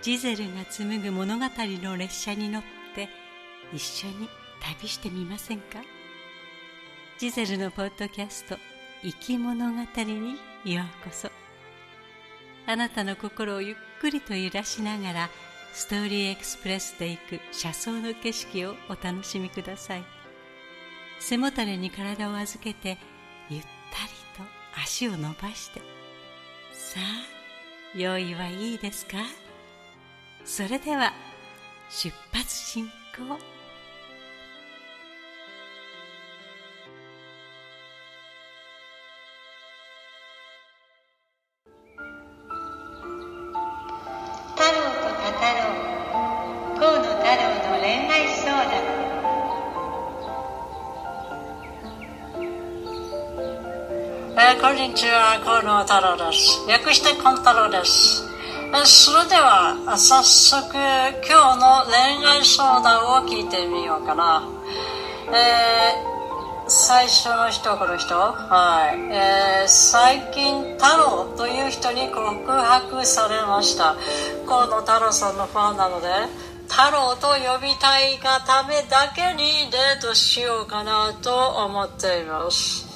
ジゼルが紡ぐ物語の列車に乗って一緒に旅してみませんか？ジゼルのポッドキャスト「生き物語」にようこそ。あなたの心をゆっくりと揺らしながらストーリーエクスプレスで行く車窓の景色をお楽しみください。背もたれに体を預けてゆったりと足を伸ばして。さあ用意はいいですか？それでは出発進行太郎とタ太郎河野太郎の恋愛相談えーこんにちは、河野太郎です。略してコン太郎です。それでは、早速、今日の恋愛相談を聞いてみようかな。えー最初の人この人。はい。えー最近、太郎という人に告白されました。河野太郎さんのファンなので、太郎と呼びたいがためだけにデートしようかなと思っています。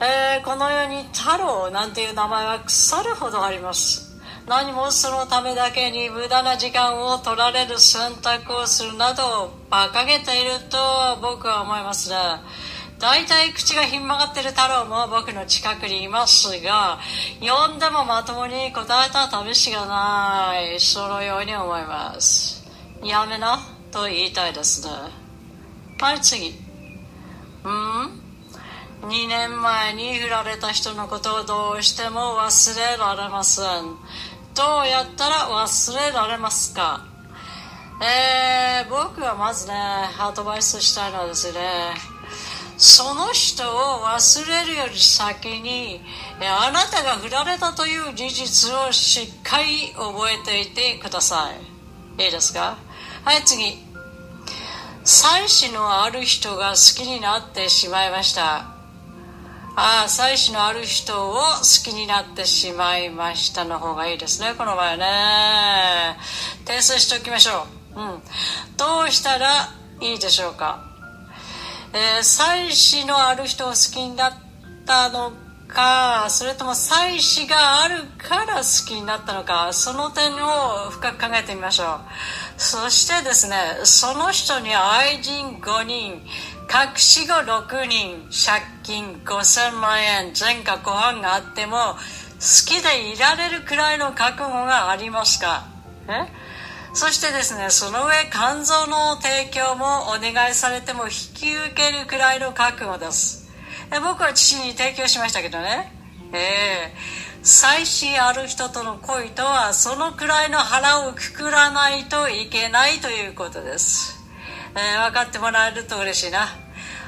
えーこの世に太郎なんていう名前は腐るほどあります何もそのためだけに無駄な時間を取られる選択をするなど馬鹿げていると僕は思いますね。大体口がひん曲がってる太郎も僕の近くにいますが呼んでもまともに答えた試しがない。そのように思います。やめなと言いたいですね。はい次。うん？2年前に振られた人のことをどうしても忘れられません。どうやったら忘れられますか？えー、僕はまずねアドバイスしたいのはですねその人を忘れるより先にあなたが振られたという事実をしっかり覚えていてください。いいですか？はい次。妻子のある人が好きになってしまいました。ああ、妻子のある人を好きになってしまいましたの方がいいですね、この場合ね。訂正しておきましょう。うん。どうしたらいいでしょうか。えー妻子のある人を好きになったのか、それとも妻子があるから好きになったのか、その点を深く考えてみましょう。そしてですね、その人に愛人5人、隠し子6人、借金5000万円、前科後半があっても、好きでいられるくらいの覚悟がありますか？え？そしてですね、その上、肝臓の提供もお願いされても引き受けるくらいの覚悟です。え僕は父に提供しましたけどね。ええ妻子ある人との恋とは、そのくらいの腹をくくらないといけないということです。えー分かってもらえると嬉しいな。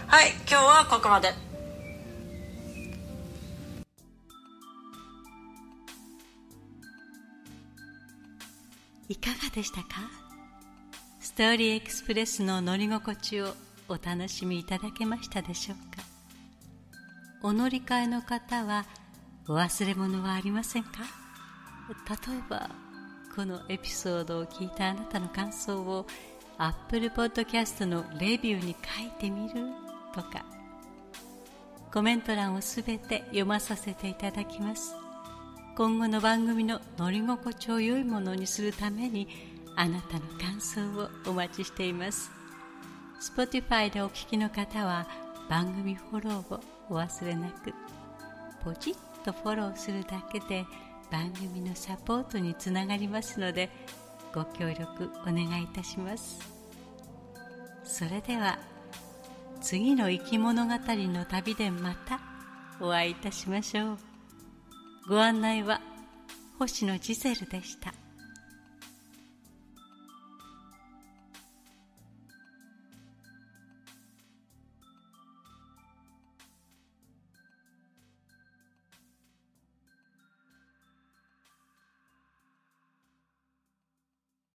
はい、今日はここまで。いかがでしたか？ストーリーエクスプレスの乗り心地をお楽しみいただけましたでしょうか？お乗り換えの方はお忘れ物はありませんか？例えばこのエピソードを聞いたあなたの感想を Apple Podcast のレビューに書いてみる。とか。コメント欄をすべて読まさせていただきます。今後の番組の乗り心地を良いものにするためにあなたの感想をお待ちしています。Spotify でお聞きの方は番組フォローをお忘れなくポチッとフォローするだけで番組のサポートにつながりますのでご協力お願いいたします。それでは次の生き物語の旅でまたお会いいたしましょう。ご案内は星野ジゼルでした。